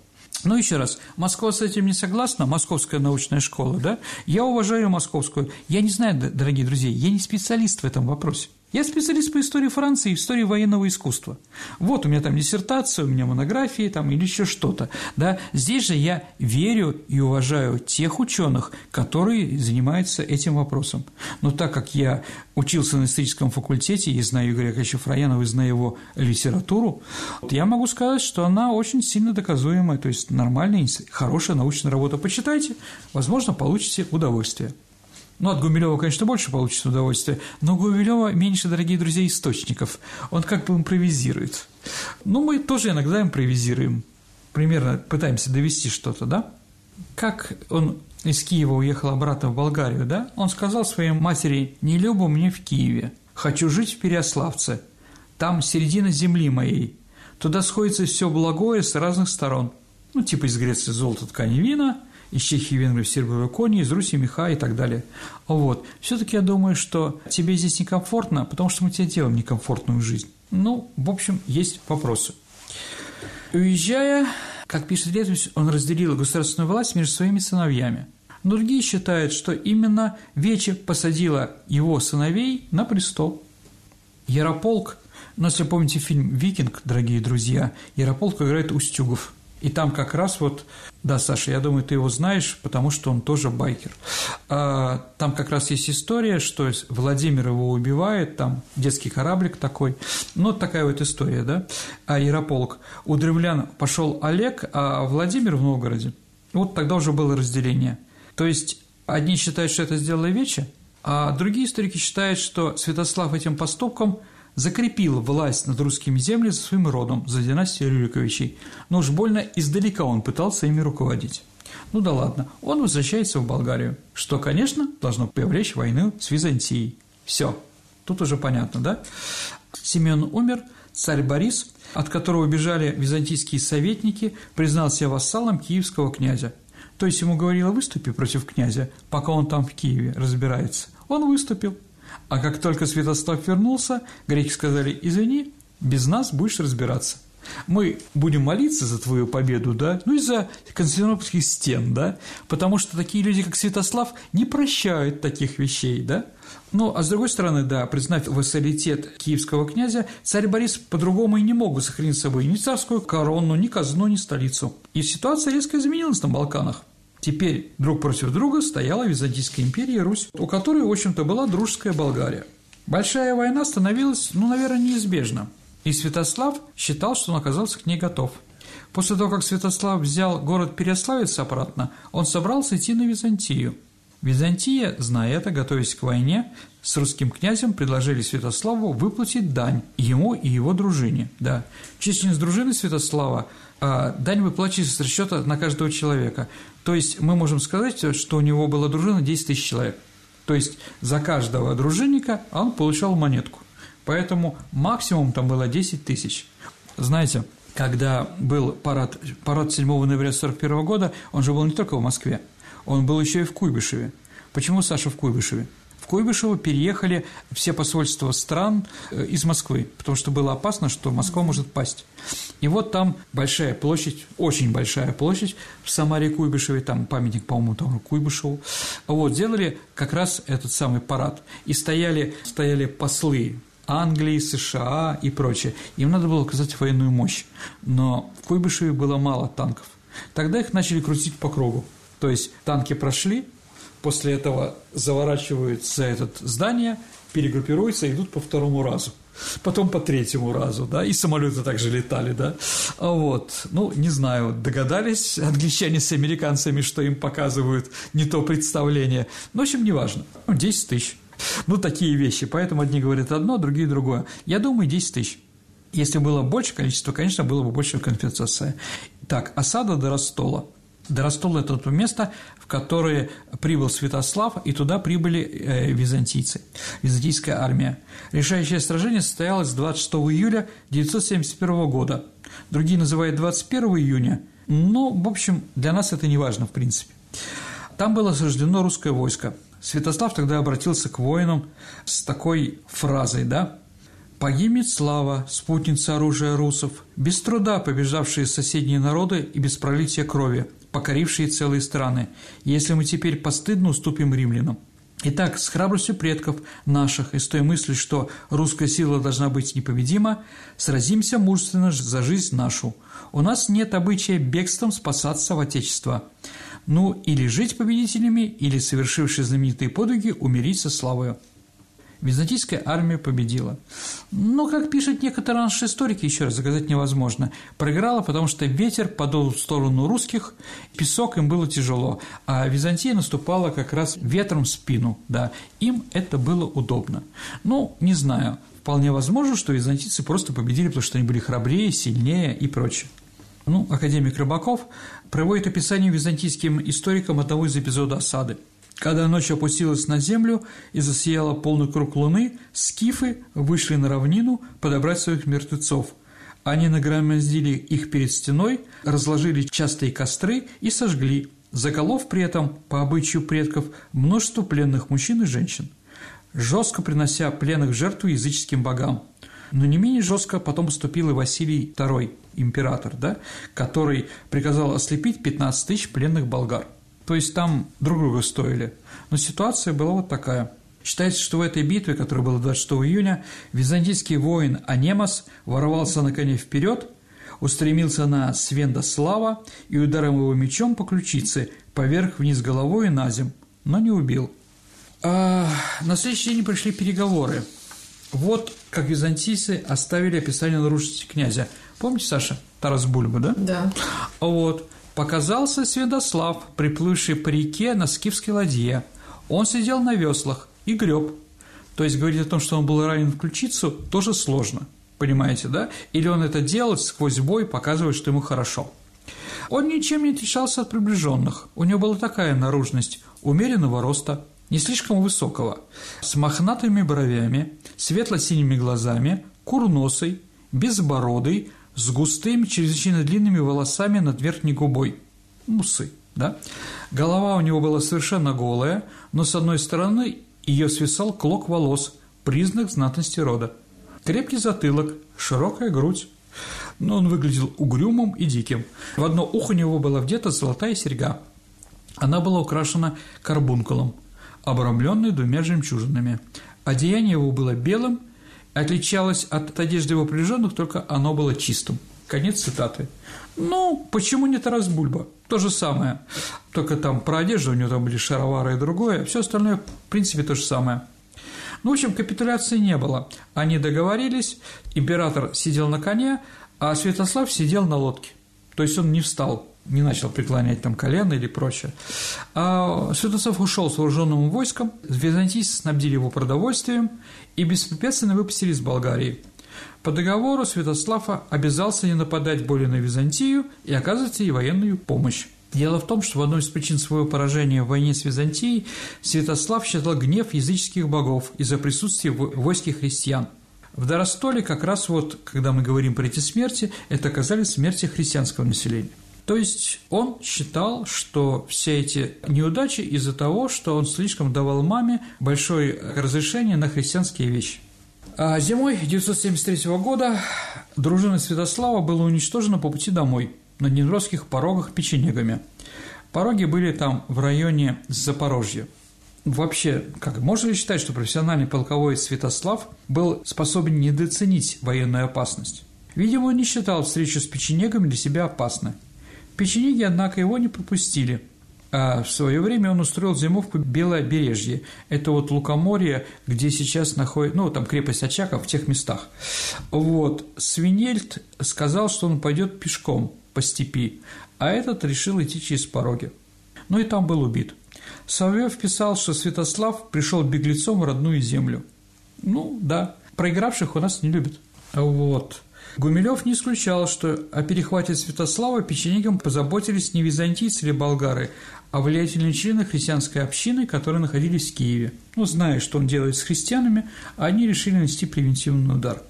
C: Ну, еще раз, Москва с этим не согласна, Московская научная школа, да? Я уважаю Московскую. Я не знаю, дорогие друзья, я не специалист в этом вопросе. Я специалист по истории Франции и истории военного искусства. Вот у меня там диссертация, у меня монографии там или еще что-то. Да? Здесь же я верю и уважаю тех ученых, которые занимаются этим вопросом. Но так как я учился на историческом факультете и знаю Игоря Яковлевича Фраянова и знаю его литературу, я могу сказать, что она очень сильно доказуемая, то есть нормальная, хорошая научная работа. Почитайте, возможно, получите удовольствие. Ну, от Гумилева, конечно, больше получится удовольствия, но у Гумилева меньше, дорогие друзья, источников. Он как бы импровизирует. Ну, мы тоже иногда импровизируем. Примерно пытаемся довести что-то, да? Как он из Киева уехал обратно в Болгарию, да? Он сказал своей матери «Не любу мне в Киеве, хочу жить в Переославце, там середина земли моей, туда сходится все благое с разных сторон». Ну, типа из Греции золото, ткани, вина – из Чехии, Венгрии, Сербии, Кони, из Руси, меха и так далее. Вот. Все-таки я думаю, что тебе здесь некомфортно, потому что мы тебе делаем некомфортную жизнь. Ну, в общем, есть вопросы. Уезжая, как пишет летопись, он разделил государственную власть между своими сыновьями. Но другие считают, что именно Вече посадила его сыновей на престол. Ярополк Но если помните фильм «Викинг», дорогие друзья, Ярополк играет Устюгов. И там как раз вот, да, Саша, я думаю, ты его знаешь, потому что он тоже байкер. А, там как раз есть история, что Владимир его убивает, там детский кораблик такой. Ну, такая вот история, да. А Ярополк. У древлян пошел Олег, а Владимир в Новгороде. Вот тогда уже было разделение. То есть одни считают, что это сделала Вече, а другие историки считают, что Святослав этим поступком – закрепил власть над русскими землями за своим родом, за династией Рюриковичей, но уж больно издалека он пытался ими руководить. Ну да ладно, он возвращается в Болгарию, что, конечно, должно привлечь войну с Византией. Все, тут уже понятно, да? Семен умер, царь Борис, от которого бежали византийские советники, признал себя вассалом киевского князя. То есть ему говорило «выступи против князя, пока он там в Киеве разбирается». Он выступил – а как только Святослав вернулся, греки сказали, извини, без нас будешь разбираться. Мы будем молиться за твою победу, да, ну и за константинопольских стен, да, потому что такие люди, как Святослав, не прощают таких вещей, да. Ну, а с другой стороны, да, признав вассалитет киевского князя, царь Борис по-другому и не мог бы сохранить с собой ни царскую корону, ни казну, ни столицу. И ситуация резко изменилась на Балканах. Теперь друг против друга стояла Византийская империя и Русь, у которой, в общем-то, была дружеская Болгария. Большая война становилась, ну, наверное, неизбежна. И Святослав считал, что он оказался к ней готов. После того, как Святослав взял город Переславец обратно, он собрался идти на Византию. Византия, зная это, готовясь к войне, с русским князем предложили Святославу выплатить дань ему и его дружине. Да. Численность дружины Святослава а дань выплачивается с расчета на каждого человека. То есть мы можем сказать, что у него была дружина 10 тысяч человек. То есть за каждого дружинника он получал монетку. Поэтому максимум там было 10 тысяч. Знаете, когда был парад, парад 7 ноября 1941 года, он же был не только в Москве, он был еще и в Куйбышеве. Почему Саша в Куйбышеве? Куйбышево переехали все посольства стран э, из Москвы, потому что было опасно, что Москва может пасть. И вот там большая площадь, очень большая площадь в Самаре Куйбышевой, там памятник, по-моему, там Куйбышеву, вот, сделали как раз этот самый парад. И стояли, стояли послы Англии, США и прочее. Им надо было оказать военную мощь. Но в Куйбышеве было мало танков. Тогда их начали крутить по кругу. То есть танки прошли, после этого заворачивают за это здание, перегруппируются и идут по второму разу. Потом по третьему разу, да, и самолеты также летали, да. А вот, ну, не знаю, догадались англичане с американцами, что им показывают не то представление. Ну, в общем, неважно. Ну, 10 тысяч. Ну, такие вещи. Поэтому одни говорят одно, другие другое. Я думаю, 10 тысяч. Если было больше количество, конечно, было бы больше компенсация. Так, осада до Ростола – Доростол – это то место, в которое прибыл Святослав, и туда прибыли э, византийцы, византийская армия. Решающее сражение состоялось 26 июля 971 года. Другие называют 21 июня, но, в общем, для нас это не важно, в принципе. Там было осаждено русское войско. Святослав тогда обратился к воинам с такой фразой, да, «Погибнет слава, спутница оружия русов, без труда побежавшие соседние народы и без пролития крови, покорившие целые страны, если мы теперь постыдно уступим римлянам. Итак, с храбростью предков наших и с той мыслью, что русская сила должна быть непобедима, сразимся мужественно за жизнь нашу. У нас нет обычая бегством спасаться в Отечество. Ну, или жить победителями, или, совершившие знаменитые подвиги, умереть со славою. Византийская армия победила. Но, как пишут некоторые наши историки, еще раз заказать невозможно, проиграла, потому что ветер подул в сторону русских, песок им было тяжело, а Византия наступала как раз ветром в спину, да, им это было удобно. Ну, не знаю, вполне возможно, что византийцы просто победили, потому что они были храбрее, сильнее и прочее. Ну, академик Рыбаков проводит описание византийским историкам одного из эпизодов осады – когда ночь опустилась на землю и засияла полный круг луны, скифы вышли на равнину подобрать своих мертвецов. Они нагромоздили их перед стеной, разложили частые костры и сожгли, заколов при этом, по обычаю предков, множество пленных мужчин и женщин, жестко принося пленных жертву языческим богам. Но не менее жестко потом поступил и Василий II, император, да, который приказал ослепить 15 тысяч пленных болгар – то есть там друг друга стоили. Но ситуация была вот такая. Считается, что в этой битве, которая была 26 июня, византийский воин Анемос ворвался на коне вперед, устремился на Свендослава и ударом его мечом по ключице поверх вниз головой и на земь, но не убил. А на следующий день пришли переговоры. Вот как византийцы оставили описание нарушителей князя. Помните, Саша, Тарас Бульба, да?
B: Да.
C: Вот. Показался Сведослав, приплывший по реке на скифской ладье. Он сидел на веслах и греб. То есть говорить о том, что он был ранен в ключицу, тоже сложно. Понимаете, да? Или он это делал сквозь бой, показывает, что ему хорошо. Он ничем не отличался от приближенных. У него была такая наружность умеренного роста, не слишком высокого, с мохнатыми бровями, светло-синими глазами, курносой, безбородый, с густыми, чрезвычайно длинными волосами над верхней губой. Усы, да? Голова у него была совершенно голая, но с одной стороны ее свисал клок волос, признак знатности рода. Крепкий затылок, широкая грудь. Но он выглядел угрюмым и диким. В одно ухо у него была вдета золотая серьга. Она была украшена карбункулом, обрамленной двумя жемчужинами. Одеяние его было белым отличалось от одежды его приближенных, только оно было чистым. Конец цитаты. Ну, почему не Тарас Бульба? То же самое. Только там про одежду у него там были шаровары и другое. Все остальное, в принципе, то же самое. Ну, в общем, капитуляции не было. Они договорились, император сидел на коне, а Святослав сидел на лодке. То есть он не встал, не начал преклонять там колено или прочее. А Святослав ушел с вооруженным войском, византийцы снабдили его продовольствием и беспрепятственно выпустили из Болгарии. По договору Святослава обязался не нападать более на Византию и оказывать ей военную помощь. Дело в том, что в одной из причин своего поражения в войне с Византией Святослав считал гнев языческих богов из-за присутствия в войске христиан. В Доростоле как раз вот, когда мы говорим про эти смерти, это оказались смерти христианского населения. То есть он считал, что все эти неудачи из-за того, что он слишком давал маме большое разрешение на христианские вещи. А зимой 1973 года дружина Святослава была уничтожена по пути домой на Днепровских порогах печенегами. Пороги были там в районе Запорожья. Вообще, как можно ли считать, что профессиональный полководец Святослав был способен недооценить военную опасность? Видимо, он не считал встречу с печенегами для себя опасной. Печенеги, однако, его не пропустили – а в свое время он устроил зимовку Белобережье. Это вот Лукоморье, где сейчас находится, ну, там крепость Очаков в тех местах. Вот. Свинельд сказал, что он пойдет пешком по степи, а этот решил идти через пороги. Ну и там был убит. Соловьев писал, что Святослав пришел беглецом в родную землю. Ну, да, проигравших у нас не любят. Вот. Гумилев не исключал, что о перехвате Святослава печенегам позаботились не византийцы или болгары, а влиятельные члены христианской общины, которые находились в Киеве. Ну, зная, что он делает с христианами, они решили нанести превентивный удар.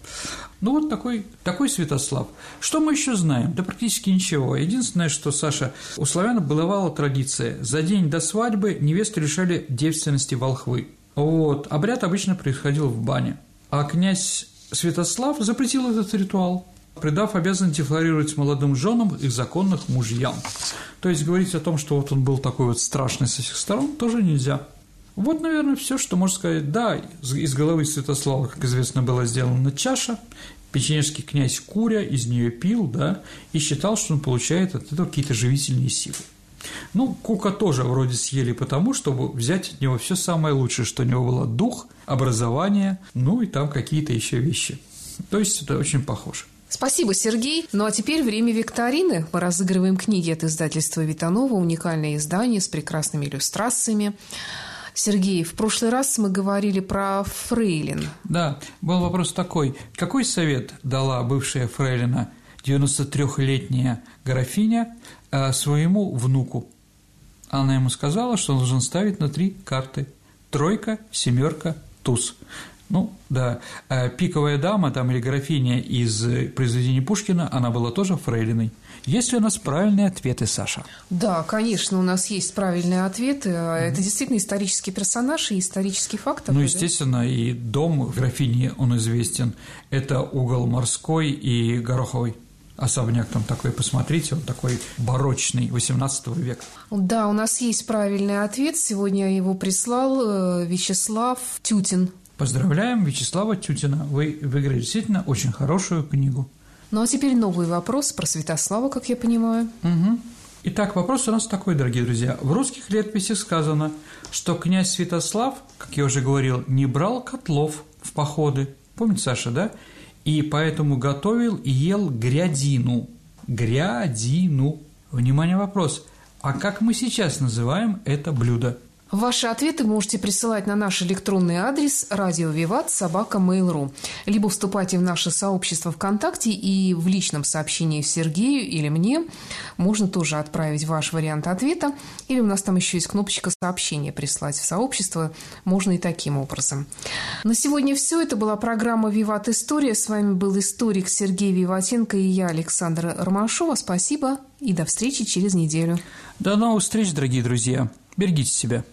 C: Ну, вот такой, такой Святослав. Что мы еще знаем? Да практически ничего. Единственное, что, Саша, у славян бывала традиция. За день до свадьбы невесту лишали девственности волхвы. Вот. Обряд обычно происходил в бане. А князь Святослав запретил этот ритуал придав обязанность декларировать молодым женам их законных мужьям. То есть говорить о том, что вот он был такой вот страшный со всех сторон, тоже нельзя. Вот, наверное, все, что можно сказать. Да, из головы Святослава, как известно, была сделана чаша, печенежский князь Куря из нее пил, да, и считал, что он получает от этого какие-то живительные силы. Ну, Кука тоже вроде съели потому, чтобы взять от него все самое лучшее, что у него было дух, образование, ну и там какие-то еще вещи. То есть это очень похоже.
B: Спасибо, Сергей. Ну а теперь время викторины. Мы разыгрываем книги от издательства Витанова, уникальное издание с прекрасными иллюстрациями. Сергей, в прошлый раз мы говорили про фрейлин.
C: Да, был вопрос такой. Какой совет дала бывшая фрейлина, 93-летняя графиня, э, своему внуку? Она ему сказала, что он должен ставить на три карты. Тройка, семерка, туз. Ну, да. А пиковая дама там или графиня из произведения Пушкина, она была тоже фрейлиной. Есть ли у нас правильные ответы, Саша?
B: Да, конечно, у нас есть правильные ответы. Mm-hmm. Это действительно исторический персонаж и исторический факт.
C: Ну, естественно, да? и дом графини, он известен. Это угол морской и гороховый. Особняк там такой, посмотрите, он такой барочный, 18 века.
B: Да, у нас есть правильный ответ. Сегодня его прислал э, Вячеслав Тютин.
C: Поздравляем Вячеслава Тютина. Вы выиграли действительно очень хорошую книгу.
B: Ну а теперь новый вопрос про Святослава, как я понимаю.
C: Угу. Итак, вопрос у нас такой, дорогие друзья. В русских летописях сказано, что князь Святослав, как я уже говорил, не брал котлов в походы. Помните, Саша, да? И поэтому готовил и ел грядину. Грядину. Внимание, вопрос. А как мы сейчас называем это блюдо?
B: Ваши ответы можете присылать на наш электронный адрес радио Виват собака Mail.ru, либо вступайте в наше сообщество ВКонтакте и в личном сообщении Сергею или мне можно тоже отправить ваш вариант ответа, или у нас там еще есть кнопочка сообщения прислать в сообщество, можно и таким образом. На сегодня все. Это была программа «Виват История». С вами был историк Сергей Виватенко и я, Александра Ромашова. Спасибо и до встречи через неделю.
C: До новых встреч, дорогие друзья. Берегите себя.